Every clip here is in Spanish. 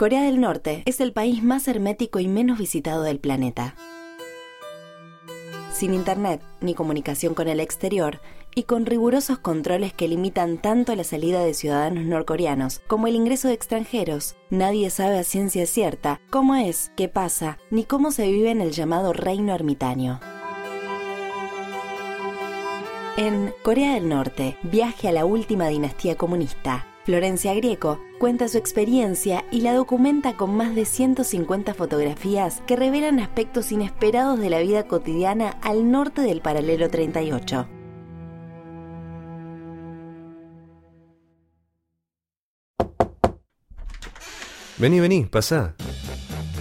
Corea del Norte es el país más hermético y menos visitado del planeta. Sin internet ni comunicación con el exterior y con rigurosos controles que limitan tanto la salida de ciudadanos norcoreanos como el ingreso de extranjeros, nadie sabe a ciencia cierta cómo es, qué pasa, ni cómo se vive en el llamado reino ermitaño. En Corea del Norte, viaje a la última dinastía comunista, Florencia Grieco cuenta su experiencia y la documenta con más de 150 fotografías que revelan aspectos inesperados de la vida cotidiana al norte del paralelo 38. Vení, vení, pasá.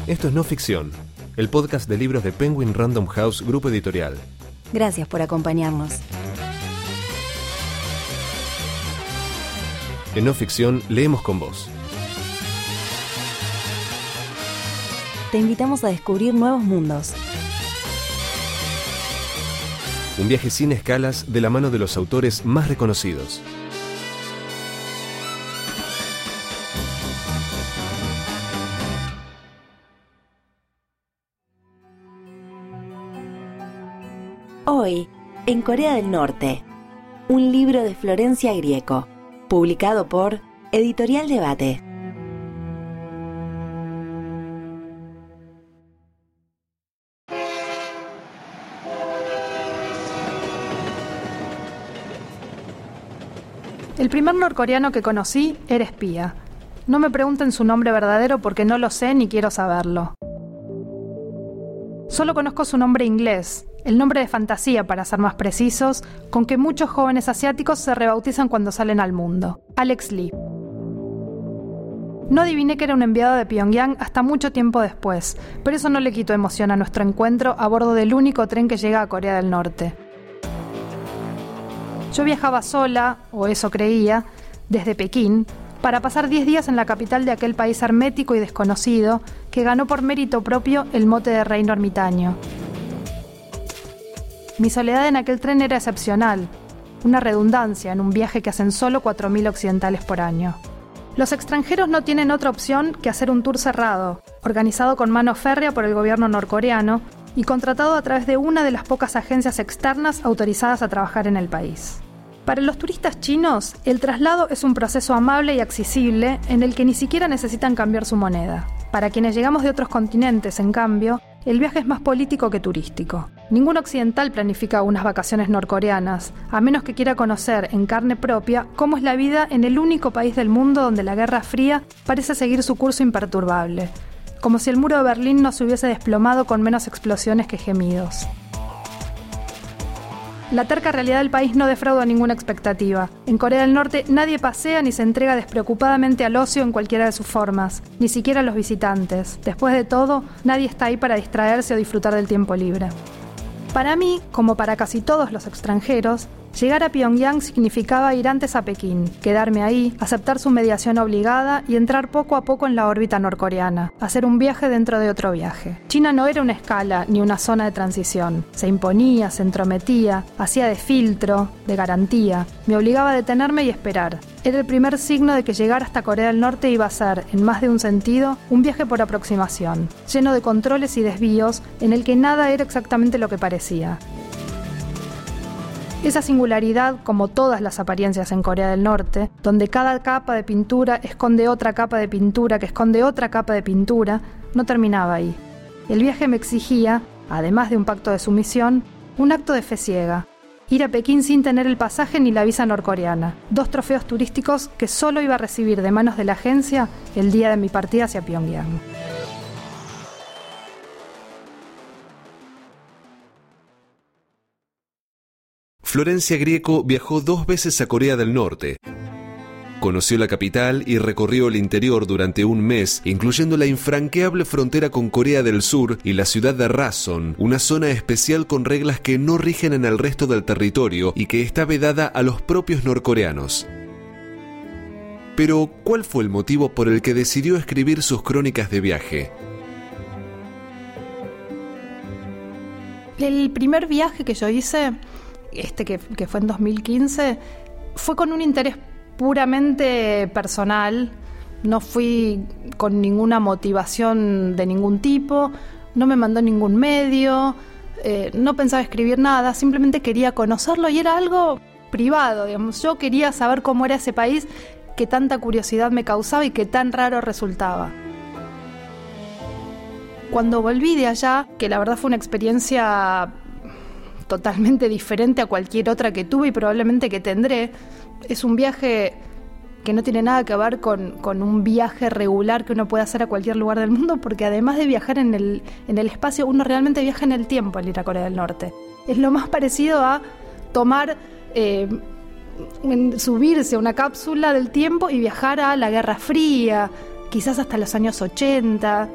Esto es No Ficción, el podcast de libros de Penguin Random House Grupo Editorial. Gracias por acompañarnos. En No Ficción leemos con vos. Te invitamos a descubrir nuevos mundos. Un viaje sin escalas de la mano de los autores más reconocidos. Hoy, en Corea del Norte, un libro de Florencia Grieco publicado por Editorial Debate. El primer norcoreano que conocí era espía. No me pregunten su nombre verdadero porque no lo sé ni quiero saberlo. Solo conozco su nombre inglés, el nombre de fantasía para ser más precisos, con que muchos jóvenes asiáticos se rebautizan cuando salen al mundo. Alex Lee. No adiviné que era un enviado de Pyongyang hasta mucho tiempo después, pero eso no le quitó emoción a nuestro encuentro a bordo del único tren que llega a Corea del Norte. Yo viajaba sola, o eso creía, desde Pekín, para pasar 10 días en la capital de aquel país hermético y desconocido que ganó por mérito propio el mote de reino ermitaño. Mi soledad en aquel tren era excepcional, una redundancia en un viaje que hacen solo 4.000 occidentales por año. Los extranjeros no tienen otra opción que hacer un tour cerrado, organizado con mano férrea por el gobierno norcoreano y contratado a través de una de las pocas agencias externas autorizadas a trabajar en el país. Para los turistas chinos, el traslado es un proceso amable y accesible en el que ni siquiera necesitan cambiar su moneda. Para quienes llegamos de otros continentes, en cambio, el viaje es más político que turístico. Ningún occidental planifica unas vacaciones norcoreanas, a menos que quiera conocer en carne propia cómo es la vida en el único país del mundo donde la Guerra Fría parece seguir su curso imperturbable, como si el muro de Berlín no se hubiese desplomado con menos explosiones que gemidos. La terca realidad del país no defrauda ninguna expectativa. En Corea del Norte nadie pasea ni se entrega despreocupadamente al ocio en cualquiera de sus formas, ni siquiera los visitantes. Después de todo, nadie está ahí para distraerse o disfrutar del tiempo libre. Para mí, como para casi todos los extranjeros, Llegar a Pyongyang significaba ir antes a Pekín, quedarme ahí, aceptar su mediación obligada y entrar poco a poco en la órbita norcoreana, hacer un viaje dentro de otro viaje. China no era una escala ni una zona de transición. Se imponía, se entrometía, hacía de filtro, de garantía, me obligaba a detenerme y esperar. Era el primer signo de que llegar hasta Corea del Norte iba a ser, en más de un sentido, un viaje por aproximación, lleno de controles y desvíos en el que nada era exactamente lo que parecía. Esa singularidad, como todas las apariencias en Corea del Norte, donde cada capa de pintura esconde otra capa de pintura que esconde otra capa de pintura, no terminaba ahí. El viaje me exigía, además de un pacto de sumisión, un acto de fe ciega. Ir a Pekín sin tener el pasaje ni la visa norcoreana. Dos trofeos turísticos que solo iba a recibir de manos de la agencia el día de mi partida hacia Pyongyang. Florencia Grieco viajó dos veces a Corea del Norte. Conoció la capital y recorrió el interior durante un mes, incluyendo la infranqueable frontera con Corea del Sur y la ciudad de Rason, una zona especial con reglas que no rigen en el resto del territorio y que está vedada a los propios norcoreanos. Pero, ¿cuál fue el motivo por el que decidió escribir sus crónicas de viaje? El primer viaje que yo hice este que, fue en 2015, fue con un interés puramente personal, No fui con ninguna motivación de ningún tipo, no me mandó ningún medio, eh, no pensaba escribir nada, simplemente quería conocerlo y era algo privado. Yo quería saber cómo era ese país que tanta curiosidad me causaba y que tan raro resultaba. Cuando volví de allá, que la verdad fue una experiencia totalmente diferente a cualquier otra que tuve y probablemente que tendré, es un viaje que no tiene nada que ver con, un viaje regular que uno puede hacer a cualquier lugar del mundo, porque además de viajar en el, en el espacio, uno realmente viaja en el tiempo al ir a Corea del Norte. Es lo más parecido a tomar, eh, subirse a una cápsula del tiempo y viajar a la Guerra Fría, quizás hasta los años 80.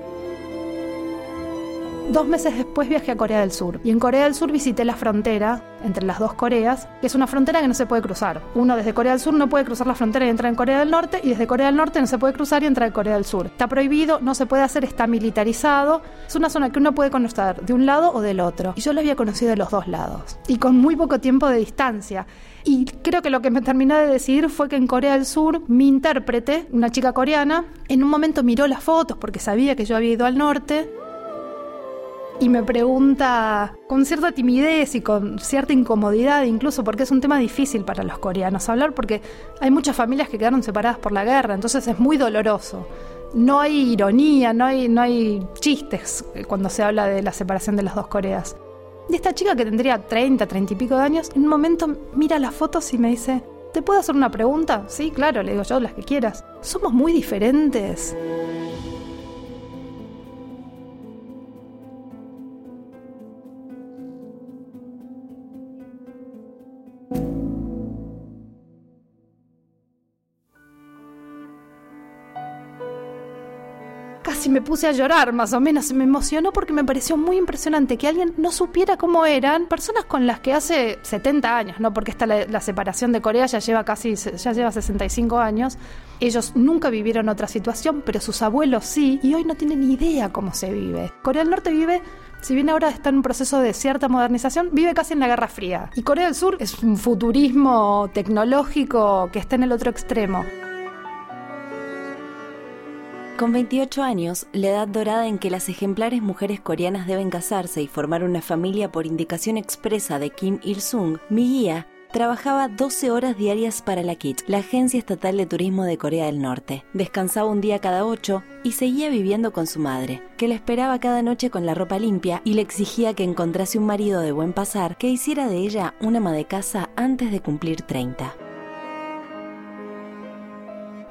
Dos meses después viajé a Corea del Sur y en Corea del Sur visité la frontera entre las dos Coreas, que es una frontera que no se puede cruzar. Uno desde Corea del Sur no puede cruzar la frontera y entrar en Corea del Norte y desde Corea del Norte no se puede cruzar y entrar en Corea del Sur. Está prohibido, no se puede hacer, está militarizado. Es una zona que uno puede conocer de un lado o del otro. Y yo lo había conocido de los dos lados y con muy poco tiempo de distancia. Y creo que lo que me terminó de decidir fue que en Corea del Sur mi intérprete, una chica coreana, en un momento miró las fotos porque sabía que yo había ido al norte y me pregunta con cierta timidez y con cierta incomodidad, incluso porque es un tema difícil para los coreanos hablar, porque hay muchas familias que quedaron separadas por la guerra, entonces es muy doloroso. No hay ironía, no hay, no hay chistes cuando se habla de la separación de las dos Coreas. Y esta chica que tendría 30, 30 y pico de años, en un momento mira las fotos y me dice, ¿te puedo hacer una pregunta? Sí, claro, le digo yo, las que quieras. Somos muy diferentes. Casi me puse a llorar, más o menos. Me emocionó porque me pareció muy impresionante que alguien no supiera cómo eran personas con las que hace 70 años, ¿no? Porque esta la, separación de Corea ya lleva casi, ya lleva 65 años. Ellos nunca vivieron otra situación, pero sus abuelos sí, y hoy no tienen idea cómo se vive. Corea del Norte vive si bien ahora está en un proceso de cierta modernización, vive casi en la Guerra Fría. Y Corea del Sur es un futurismo tecnológico que está en el otro extremo. Con 28 años, la edad dorada en que las ejemplares mujeres coreanas deben casarse y formar una familia por indicación expresa de Kim Il-sung, mi guía trabajaba 12 horas diarias para la KIT, la Agencia Estatal de Turismo de Corea del Norte. Descansaba un día cada ocho y seguía viviendo con su madre, que la esperaba cada noche con la ropa limpia y le exigía que encontrase un marido de buen pasar que hiciera de ella una ama de casa antes de cumplir 30.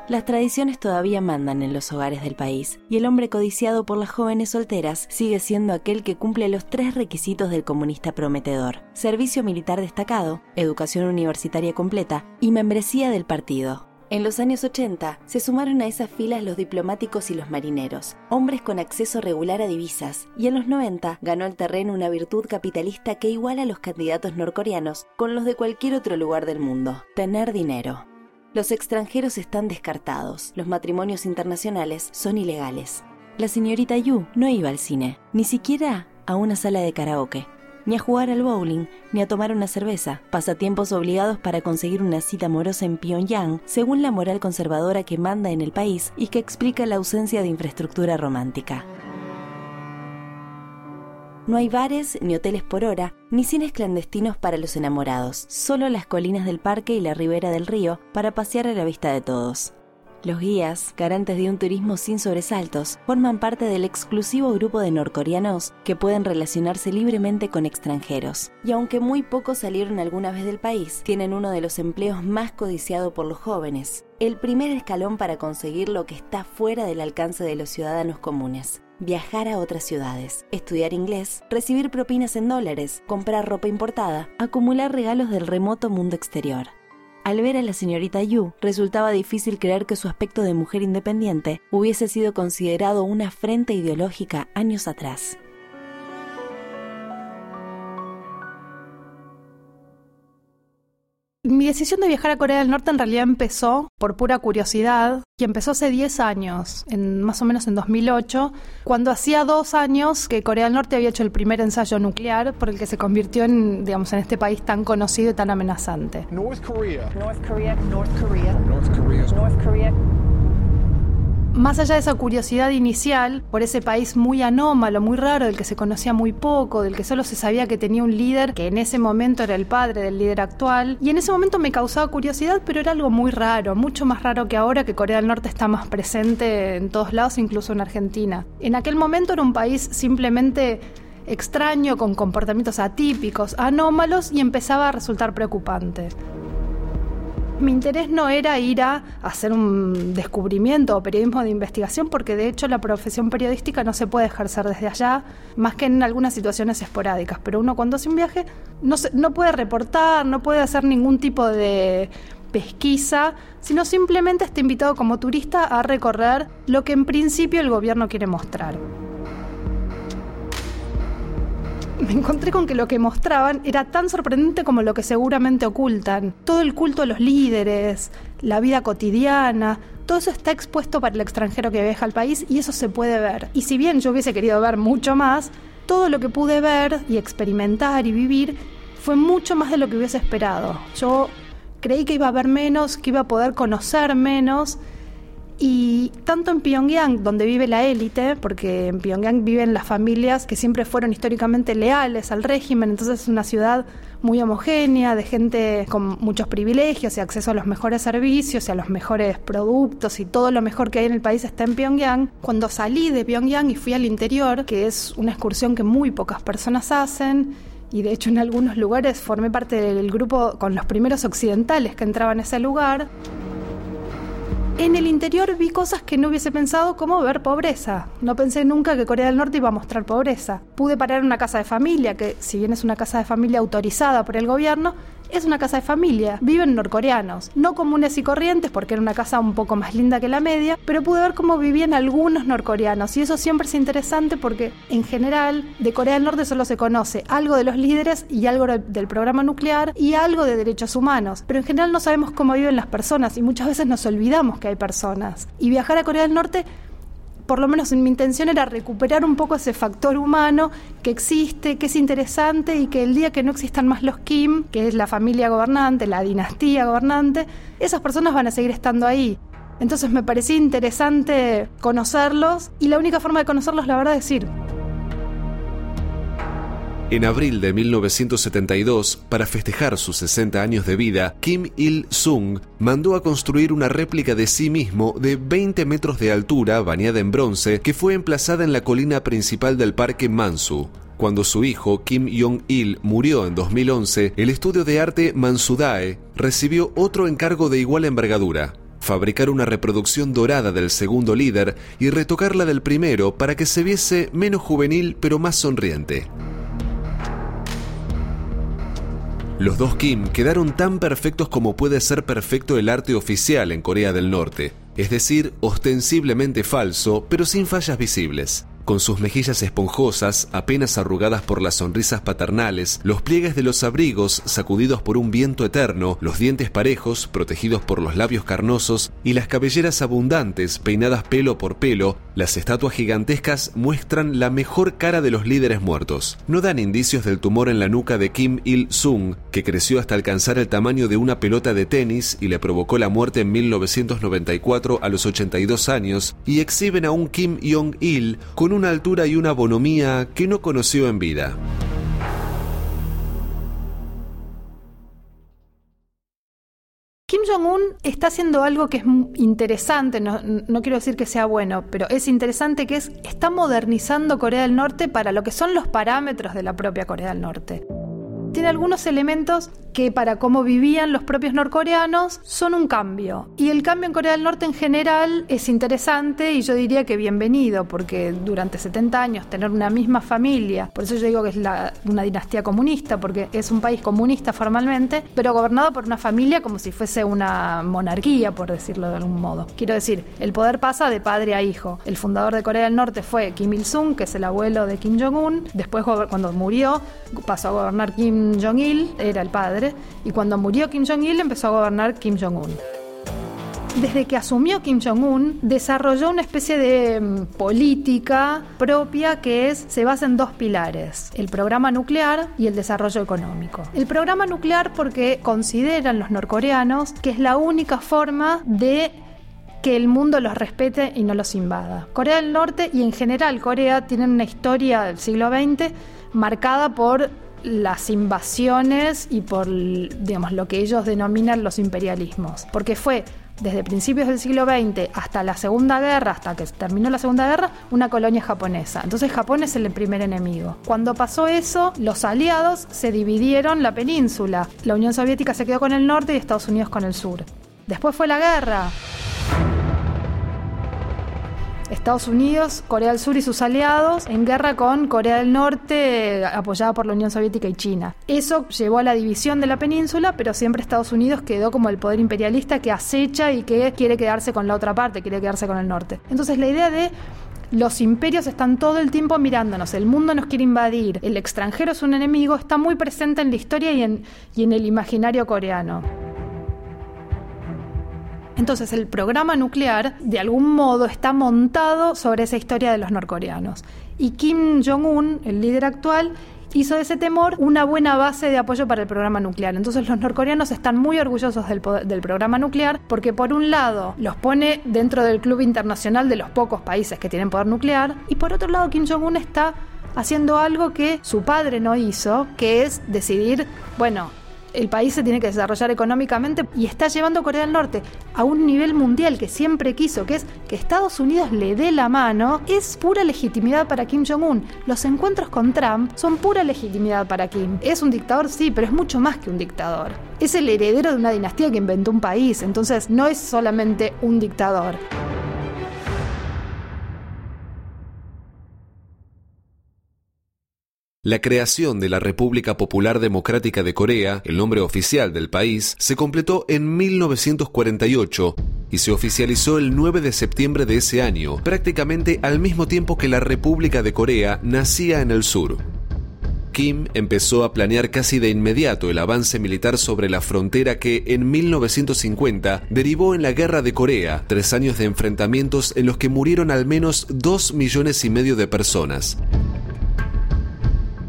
Las tradiciones todavía mandan en los hogares del país y el hombre codiciado por las jóvenes solteras sigue siendo aquel que cumple los tres requisitos del comunista prometedor. Servicio militar destacado, educación universitaria completa y membresía del partido. En los años 80 se sumaron a esas filas los diplomáticos y los marineros, hombres con acceso regular a divisas, y en los 90 ganó el terreno una virtud capitalista que iguala a los candidatos norcoreanos con los de cualquier otro lugar del mundo, tener dinero. Los extranjeros están descartados, los matrimonios internacionales son ilegales. La señorita Yu no iba al cine, ni siquiera a una sala de karaoke, ni a jugar al bowling, ni a tomar una cerveza, pasatiempos obligados para conseguir una cita amorosa en Pyongyang, según la moral conservadora que manda en el país y que explica la ausencia de infraestructura romántica. No hay bares ni hoteles por hora, ni cines clandestinos para los enamorados, solo las colinas del parque y la ribera del río para pasear a la vista de todos. Los guías, garantes de un turismo sin sobresaltos, forman parte del exclusivo grupo de norcoreanos que pueden relacionarse libremente con extranjeros. Y aunque muy pocos salieron alguna vez del país, tienen uno de los empleos más codiciados por los jóvenes, el primer escalón para conseguir lo que está fuera del alcance de los ciudadanos comunes viajar a otras ciudades, estudiar inglés, recibir propinas en dólares, comprar ropa importada, acumular regalos del remoto mundo exterior. Al ver a la señorita Yu, resultaba difícil creer que su aspecto de mujer independiente hubiese sido considerado una afrenta ideológica años atrás. Mi decisión de viajar a Corea del Norte en realidad empezó por pura curiosidad y empezó hace 10 años, en, más o menos en 2008, cuando hacía dos años que Corea del Norte había hecho el primer ensayo nuclear por el que se convirtió en, digamos, en este país tan conocido y tan amenazante. North Korea. North Korea. North Korea. North Korea. North Korea. Más allá de esa curiosidad inicial por ese país muy anómalo, muy raro, del que se conocía muy poco, del que solo se sabía que tenía un líder que en ese momento era el padre del líder actual, y en ese momento me causaba curiosidad, pero era algo muy raro, mucho más raro que ahora que Corea del Norte está más presente en todos lados, incluso en Argentina. En aquel momento era un país simplemente extraño, con comportamientos atípicos, anómalos, y empezaba a resultar preocupante mi interés no era ir a hacer un descubrimiento o periodismo de investigación, porque de hecho la profesión periodística no se puede ejercer desde allá, más que en algunas situaciones esporádicas. Pero uno cuando hace un viaje no, puede reportar, no puede hacer ningún tipo de pesquisa, sino simplemente está invitado como turista a recorrer lo que en principio el gobierno quiere mostrar me encontré con que lo que mostraban era tan sorprendente como lo que seguramente ocultan. Todo el culto a los líderes, la vida cotidiana, todo eso está expuesto para el extranjero que viaja al país y eso se puede ver. Y si bien yo hubiese querido ver mucho más, todo lo que pude ver y experimentar y vivir fue mucho más de lo que hubiese esperado. Yo creí que iba a ver menos, que iba a poder conocer menos y tanto en Pyongyang, donde vive la élite, porque en Pyongyang viven las familias que siempre fueron históricamente leales al régimen, entonces es una ciudad muy homogénea, de gente con muchos privilegios y acceso a los mejores servicios y a los mejores productos y todo lo mejor que hay en el país está en Pyongyang. Cuando salí de Pyongyang y fui al interior, que es una excursión que muy pocas personas hacen, y de hecho en algunos lugares formé parte del grupo con los primeros occidentales que entraban a ese lugar, en el interior vi cosas que no hubiese pensado como ver pobreza. No pensé nunca que Corea del Norte iba a mostrar pobreza. Pude parar en una casa de familia, que si bien es una casa de familia autorizada por el gobierno, es una casa de familia, viven norcoreanos, no comunes y corrientes porque era una casa un poco más linda que la media, pero pude ver cómo vivían algunos norcoreanos. Y eso siempre es interesante porque en general de Corea del Norte solo se conoce algo de los líderes y algo del programa nuclear y algo de derechos humanos, pero en general no sabemos cómo viven las personas y muchas veces nos olvidamos que hay personas. Y viajar a Corea del Norte por lo menos en mi intención era recuperar un poco ese factor humano que existe, que es interesante y que el día que no existan más los Kim, que es la familia gobernante, la dinastía gobernante, esas personas van a seguir estando ahí. Entonces me parecía interesante conocerlos y la única forma de conocerlos, la verdad, es ir. En abril de 1972, para festejar sus 60 años de vida, Kim Il-sung mandó a construir una réplica de sí mismo de 20 metros de altura, bañada en bronce, que fue emplazada en la colina principal del parque Mansu. Cuando su hijo Kim Jong-il murió en 2011, el estudio de arte Mansudae recibió otro encargo de igual envergadura, fabricar una reproducción dorada del segundo líder y retocarla del primero para que se viese menos juvenil pero más sonriente. Los dos Kim quedaron tan perfectos como puede ser perfecto el arte oficial en Corea del Norte, es decir, ostensiblemente falso, pero sin fallas visibles con sus mejillas esponjosas, apenas arrugadas por las sonrisas paternales, los pliegues de los abrigos sacudidos por un viento eterno, los dientes parejos, protegidos por los labios carnosos, y las cabelleras abundantes, peinadas pelo por pelo, las estatuas gigantescas muestran la mejor cara de los líderes muertos. No dan indicios del tumor en la nuca de Kim Il-sung, que creció hasta alcanzar el tamaño de una pelota de tenis y le provocó la muerte en 1994 a los 82 años, y exhiben a un Kim Jong-il con una altura y una bonomía que no conoció en vida. Kim Jong-un está haciendo algo que es interesante, no, no, quiero decir que sea bueno, pero es interesante que es, está modernizando Corea del Norte para lo que son los parámetros de la propia Corea del Norte tiene algunos elementos que para cómo vivían los propios norcoreanos son un cambio. Y el cambio en Corea del Norte en general es interesante y yo diría que bienvenido, porque durante 70 años tener una misma familia, por eso yo digo que es una dinastía comunista, porque es un país comunista formalmente, pero gobernado por una familia como si fuese una monarquía, por decirlo de algún modo. Quiero decir, el poder pasa de padre a hijo. El fundador de Corea del Norte fue Kim Il-sung, que es el abuelo de Kim Jong-un. Después, cuando murió, pasó a gobernar Kim Jong-il, era el padre, y cuando murió Kim Jong-il empezó a gobernar Kim Jong-un. Desde que asumió Kim Jong-un, desarrolló una especie de mm, política propia que se basa en dos pilares, el programa nuclear y el desarrollo económico. El programa nuclear porque consideran los norcoreanos que es la única forma de que el mundo los respete y no los invada. Corea del Norte y en general Corea tienen una historia del siglo XX marcada por las invasiones y por digamos, lo que ellos denominan los imperialismos. Porque fue desde principios del siglo XX hasta la Segunda Guerra, hasta que terminó la Segunda Guerra, una colonia japonesa. Entonces Japón es el primer enemigo. Cuando pasó eso, los aliados se dividieron la península. La Unión Soviética se quedó con el norte y Estados Unidos con el sur. Después fue la guerra. Estados Unidos, Corea del Sur y sus aliados en guerra con Corea del Norte, apoyada por la Unión Soviética y China. Eso llevó a la división de la península, pero siempre Estados Unidos quedó como el poder imperialista que acecha y que quiere quedarse con la otra parte, quiere quedarse con el norte. Entonces la idea de los imperios están todo el tiempo mirándonos, el mundo nos quiere invadir, el extranjero es un enemigo, está muy presente en la historia y en, y en el imaginario coreano. Entonces el programa nuclear de algún modo está montado sobre esa historia de los norcoreanos. Y Kim Jong-un, el líder actual, hizo de ese temor una buena base de apoyo para el programa nuclear. Entonces los norcoreanos están muy orgullosos del, del, programa nuclear porque por un lado los pone dentro del club internacional de los pocos países que tienen poder nuclear y por otro lado Kim Jong-un está haciendo algo que su padre no hizo, que es decidir, bueno, el país se tiene que desarrollar económicamente y está llevando a Corea del Norte a un nivel mundial que siempre quiso, que es que Estados Unidos le dé la mano, es pura legitimidad para Kim Jong-un. Los encuentros con Trump son pura legitimidad para Kim. Es un dictador, sí, pero es mucho más que un dictador. Es el heredero de una dinastía que inventó un país, entonces no es solamente un dictador. La creación de la República Popular Democrática de Corea, el nombre oficial del país, se completó en 1948 y se oficializó el 9 de septiembre de ese año, prácticamente al mismo tiempo que la República de Corea nacía en el sur. Kim empezó a planear casi de inmediato el avance militar sobre la frontera que en 1950 derivó en la Guerra de Corea, tres años de enfrentamientos en los que murieron al menos dos millones y medio de personas.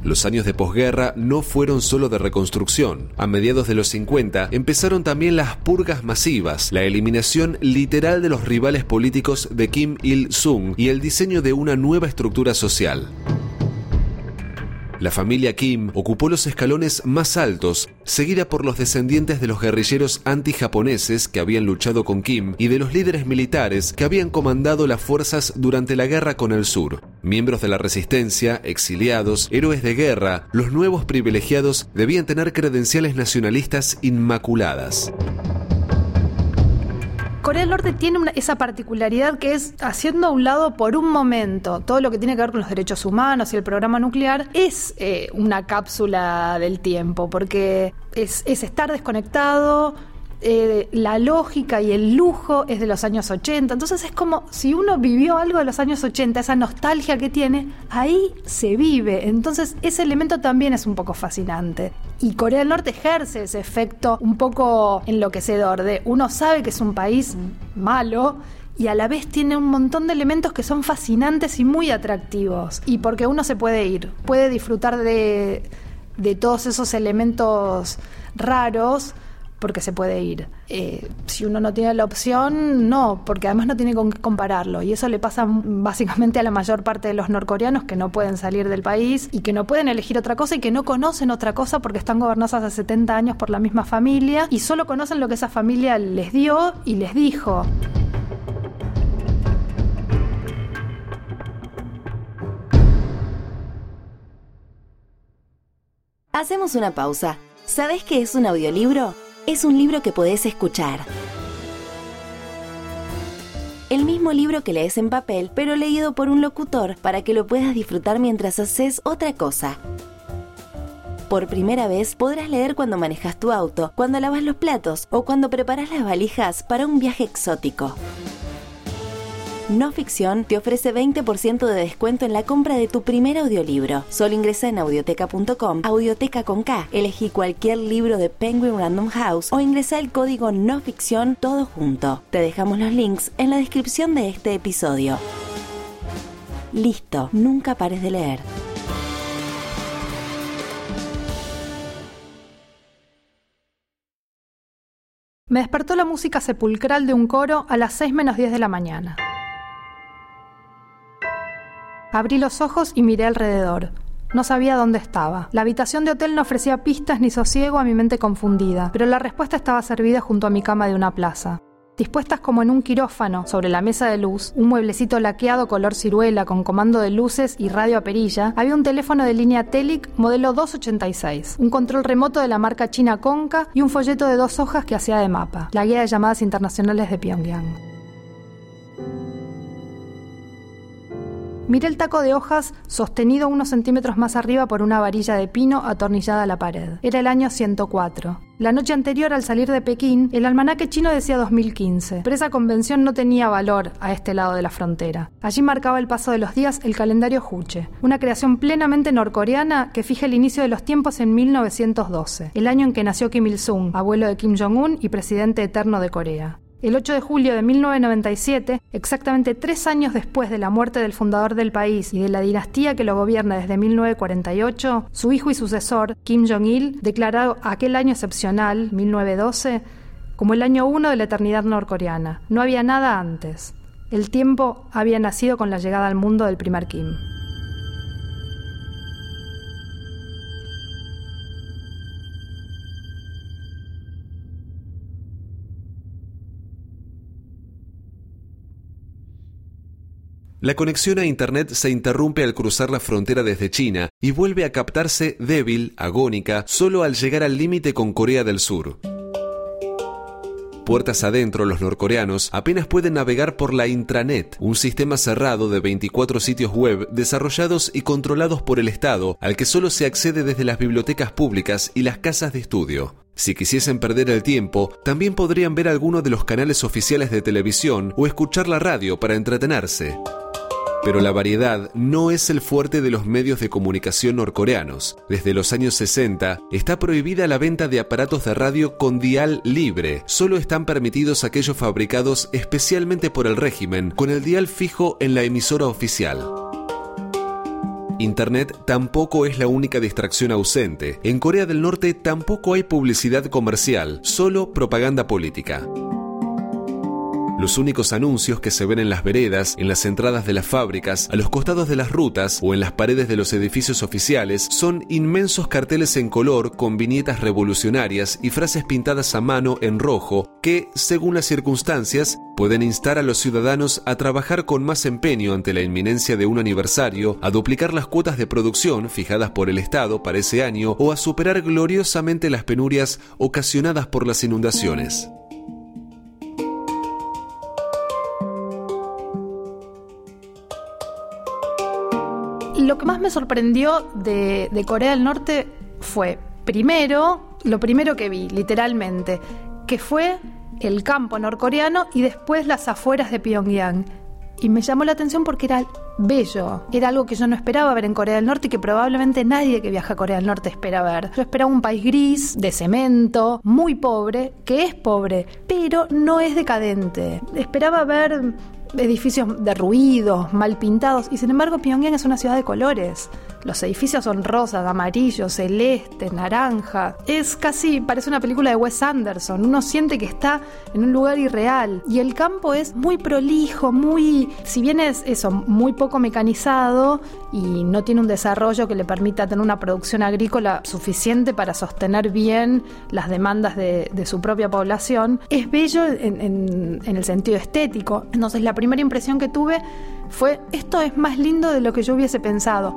Los años de posguerra no fueron solo de reconstrucción. A mediados de los 50 empezaron también las purgas masivas, la eliminación literal de los rivales políticos de Kim Il-sung y el diseño de una nueva estructura social. La familia Kim ocupó los escalones más altos, seguida por los descendientes de los guerrilleros anti-japoneses que habían luchado con Kim y de los líderes militares que habían comandado las fuerzas durante la guerra con el sur. Miembros de la resistencia, exiliados, héroes de guerra, los nuevos privilegiados debían tener credenciales nacionalistas inmaculadas. Corea del Norte tiene esa particularidad que es haciendo a un lado por un momento todo lo que tiene que ver con los derechos humanos y el programa nuclear, es eh, una cápsula del tiempo, porque es estar desconectado, eh, la lógica y el lujo es de los años 80. Entonces es como si uno vivió algo de los años 80, esa nostalgia que tiene, ahí se vive. Entonces ese elemento también es un poco fascinante. Y Corea del Norte ejerce ese efecto un poco enloquecedor de uno sabe que es un país malo y a la vez tiene un montón de elementos que son fascinantes y muy atractivos. Y porque uno se puede ir, puede disfrutar de, de todos esos elementos raros porque se puede ir. Eh, si uno no tiene la opción, no, porque además no tiene con qué compararlo. Y eso le pasa básicamente a la mayor parte de los norcoreanos que no pueden salir del país y que no pueden elegir otra cosa y que no conocen otra cosa porque están gobernados hace 70 años por la misma familia y solo conocen lo que esa familia les dio y les dijo. Hacemos una pausa. ¿Sabes qué es un audiolibro? Es un libro que podés escuchar. El mismo libro que lees en papel, pero leído por un locutor para que lo puedas disfrutar mientras haces otra cosa. Por primera vez podrás leer cuando manejas tu auto, cuando lavas los platos o cuando preparas las valijas para un viaje exótico. No Ficción te ofrece 20% de descuento en la compra de tu primer audiolibro. Solo ingresa en audioteca.com, audioteca con K, elegí cualquier libro de Penguin Random House o ingresa el código No Ficción todo junto. Te dejamos los links en la descripción de este episodio. Listo, nunca pares de leer. me despertó la música sepulcral de un coro a las 6 menos 10 de la mañana. Abrí los ojos y miré alrededor. No sabía dónde estaba. La habitación de hotel no ofrecía pistas ni sosiego a mi mente confundida, pero la respuesta estaba servida junto a mi cama de una plaza. Dispuestas como en un quirófano sobre la mesa de luz, un mueblecito laqueado color ciruela con comando de luces y radio a perilla, había un teléfono de línea Telic modelo 286, un control remoto de la marca china Conca y un folleto de dos hojas que hacía de mapa, la guía de llamadas internacionales de Pyongyang. Miré el taco de hojas sostenido unos centímetros más arriba por una varilla de pino atornillada a la pared. Era el año 104. La noche anterior, al salir de Pekín, el almanaque chino decía 2015, pero esa convención no tenía valor a este lado de la frontera. Allí marcaba el paso de los días el calendario Juche, una creación plenamente norcoreana que fija el inicio de los tiempos en 1912, el año en que nació Kim Il-sung, abuelo de Kim Jong-un y presidente eterno de Corea. El 8 de julio de 1997, exactamente tres años después de la muerte del fundador del país y de la dinastía que lo gobierna desde 1948, su hijo y sucesor, Kim Jong-il, declaró aquel año excepcional, 1912, como el año uno de la eternidad norcoreana. No había nada antes. El tiempo había nacido con la llegada al mundo del primer Kim. La conexión a Internet se interrumpe al cruzar la frontera desde China y vuelve a captarse débil, agónica, solo al llegar al límite con Corea del Sur. Puertas adentro, los norcoreanos apenas pueden navegar por la intranet, un sistema cerrado de 24 sitios web desarrollados y controlados por el Estado, al que solo se accede desde las bibliotecas públicas y las casas de estudio. Si quisiesen perder el tiempo, también podrían ver alguno de los canales oficiales de televisión o escuchar la radio para entretenerse. Pero la variedad no es el fuerte de los medios de comunicación norcoreanos. Desde los años 60 está prohibida la venta de aparatos de radio con dial libre. Solo están permitidos aquellos fabricados especialmente por el régimen con el dial fijo en la emisora oficial. Internet tampoco es la única distracción ausente. En Corea del Norte tampoco hay publicidad comercial, solo propaganda política. Los únicos anuncios que se ven en las veredas, en las entradas de las fábricas, a los costados de las rutas o en las paredes de los edificios oficiales son inmensos carteles en color con viñetas revolucionarias y frases pintadas a mano en rojo que, según las circunstancias, pueden instar a los ciudadanos a trabajar con más empeño ante la inminencia de un aniversario, a duplicar las cuotas de producción fijadas por el Estado para ese año o a superar gloriosamente las penurias ocasionadas por las inundaciones. Lo que más me sorprendió de, Corea del Norte fue, primero, lo primero que vi, literalmente, que fue el campo norcoreano y después las afueras de Pyongyang. Y me llamó la atención porque era bello. Era algo que yo no esperaba ver en Corea del Norte y que probablemente nadie que viaja a Corea del Norte espera ver. Yo esperaba un país gris, de cemento, muy pobre, que es pobre, pero no es decadente. Esperaba ver edificios derruidos, mal pintados, y sin embargo Pyongyang es una ciudad de colores. Los edificios son rosas, amarillos, celeste, naranja. Es casi, parece una película de Wes Anderson. Uno siente que está en un lugar irreal. Y el campo es muy prolijo, muy, si bien es eso, muy poco mecanizado y no tiene un desarrollo que le permita tener una producción agrícola suficiente para sostener bien las demandas de, su propia población, es bello en, en el sentido estético. Entonces la primera impresión que tuve fue, esto es más lindo de lo que yo hubiese pensado.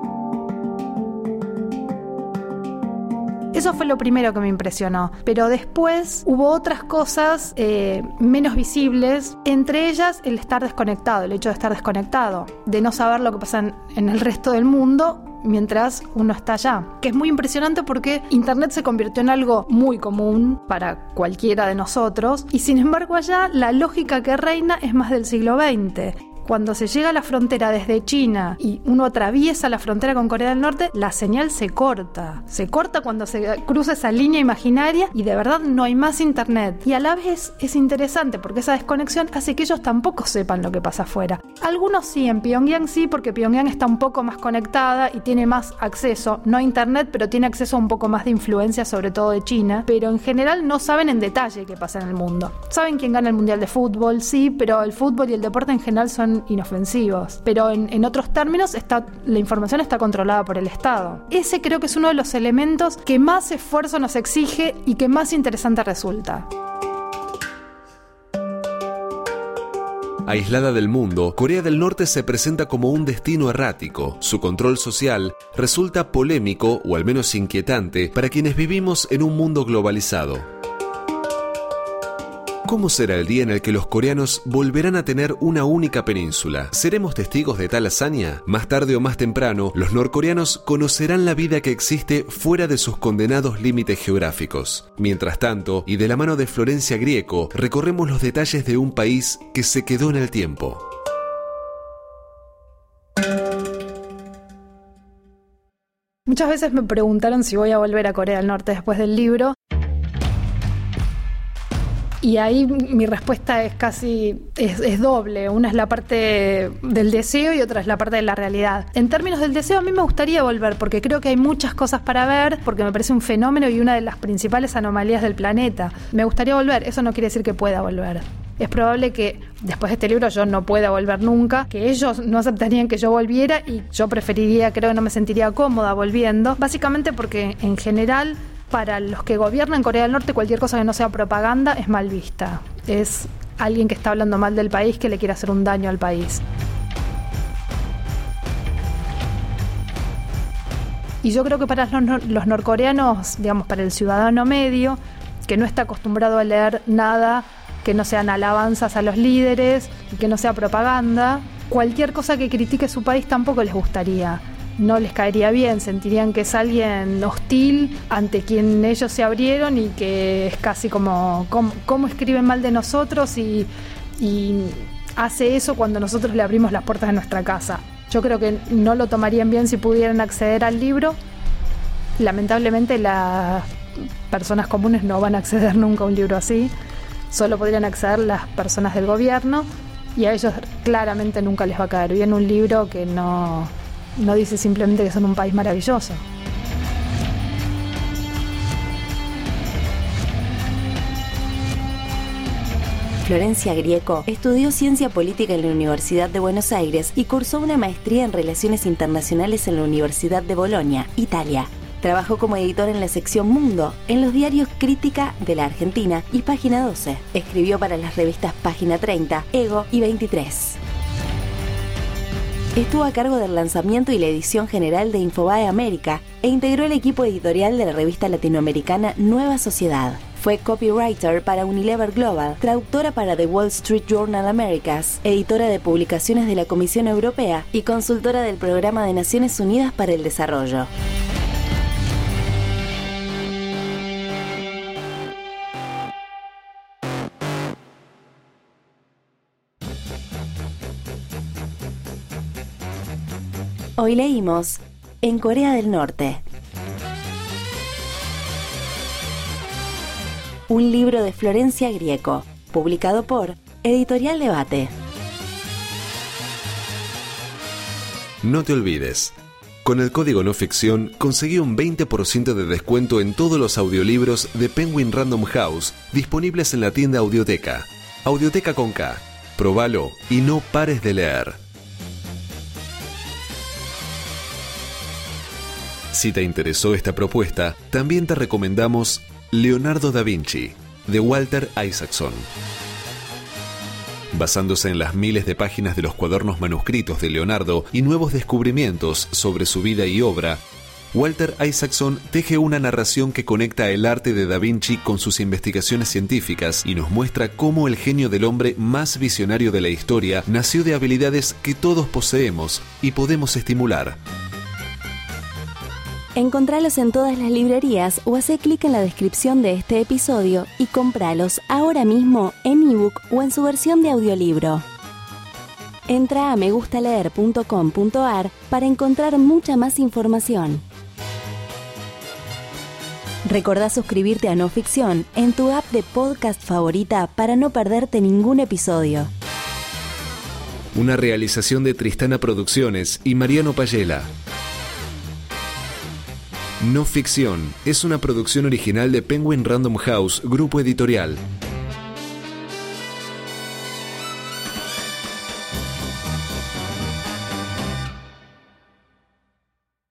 Eso fue lo primero que me impresionó. Pero después hubo otras cosas eh, menos visibles, entre ellas el estar desconectado, el hecho de estar desconectado, de no saber lo que pasa en, el resto del mundo mientras uno está allá. Que es muy impresionante porque Internet se convirtió en algo muy común para cualquiera de nosotros y sin embargo allá la lógica que reina es más del siglo XX cuando se llega a la frontera desde China y uno atraviesa la frontera con Corea del Norte, la señal se corta. Se corta cuando se cruza esa línea imaginaria y de verdad no hay más internet. Y a la vez es interesante porque esa desconexión hace que ellos tampoco sepan lo que pasa afuera. Algunos sí, en Pyongyang sí, porque Pyongyang está un poco más conectada y tiene más acceso, no a internet, pero tiene acceso a un poco más de influencia, sobre todo de China. Pero en general no saben en detalle qué pasa en el mundo. Saben quién gana el Mundial de Fútbol, sí, pero el fútbol y el deporte en general son inofensivos. Pero en, en otros términos, está, la información está controlada por el Estado. Ese creo que es uno de los elementos que más esfuerzo nos exige y que más interesante resulta. Aislada del mundo, Corea del Norte se presenta como un destino errático. Su control social resulta polémico o al menos inquietante para quienes vivimos en un mundo globalizado. ¿Cómo será el día en el que los coreanos volverán a tener una única península? ¿Seremos testigos de tal hazaña? Más tarde o más temprano, los norcoreanos conocerán la vida que existe fuera de sus condenados límites geográficos. Mientras tanto, y de la mano de Florencia Grieco, recorremos los detalles de un país que se quedó en el tiempo. Muchas veces me preguntaron si voy a volver a Corea del Norte después del libro y ahí mi respuesta es casi, es, doble. Una es la parte del deseo y otra es la parte de la realidad. En términos del deseo, a mí me gustaría volver porque creo que hay muchas cosas para ver, porque me parece un fenómeno y una de las principales anomalías del planeta. Me gustaría volver, eso no quiere decir que pueda volver. Es probable que después de este libro yo no pueda volver nunca, que ellos no aceptarían que yo volviera y yo preferiría, creo que no me sentiría cómoda volviendo, básicamente porque en general para los que gobiernan Corea del Norte cualquier cosa que no sea propaganda es mal vista. Es alguien que está hablando mal del país que le quiere hacer un daño al país. Y yo creo que para los, norcoreanos, digamos, para el ciudadano medio, que no está acostumbrado a leer nada que no sean alabanzas a los líderes y que no sea propaganda, cualquier cosa que critique su país tampoco les gustaría no les caería bien, sentirían que es alguien hostil ante quien ellos se abrieron y que es casi como cómo, escriben mal de nosotros y, hace eso cuando nosotros le abrimos las puertas de nuestra casa. Yo creo que no lo tomarían bien si pudieran acceder al libro. Lamentablemente las personas comunes no van a acceder nunca a un libro así. Solo podrían acceder las personas del gobierno y a ellos claramente nunca les va a caer bien un libro que no, no dice simplemente que son un país maravilloso. Florencia Grieco estudió ciencia política en la Universidad de Buenos Aires y cursó una maestría en relaciones internacionales en la Universidad de Bolonia, Italia. Trabajó como editor en la sección Mundo, en los diarios Crítica de la Argentina y Página 12. Escribió para las revistas Página 30, Ego y 23. Estuvo a cargo del lanzamiento y la edición general de Infobae América e integró el equipo editorial de la revista latinoamericana Nueva Sociedad. Fue copywriter para Unilever Global, traductora para The Wall Street Journal Americas, editora de publicaciones de la Comisión Europea y consultora del Programa de Naciones Unidas para el Desarrollo. Hoy leímos En Corea del Norte. Un libro de Florencia Grieco, publicado por Editorial Debate. No te olvides. Con el código no ficción conseguí un 20% de descuento en todos los audiolibros de Penguin Random House disponibles en la tienda Audioteca. Audioteca con K. Probalo y no pares de leer. Si te interesó esta propuesta, también te recomendamos Leonardo da Vinci, de Walter Isaacson. Basándose en las miles de páginas de los cuadernos manuscritos de Leonardo y nuevos descubrimientos sobre su vida y obra, Walter Isaacson teje una narración que conecta el arte de Da Vinci con sus investigaciones científicas y nos muestra cómo el genio del hombre más visionario de la historia nació de habilidades que todos poseemos y podemos estimular. Encontralos en todas las librerías o hace clic en la descripción de este episodio y cómpralos ahora mismo en ebook o en su versión de audiolibro. Entra a megustaleer.com.ar para encontrar mucha más información. Recordá suscribirte a No Ficción en tu app de podcast favorita para no perderte ningún episodio. Una realización de Tristana Producciones y Mariano Payela. No Ficción es una producción original de Penguin Random House, grupo editorial.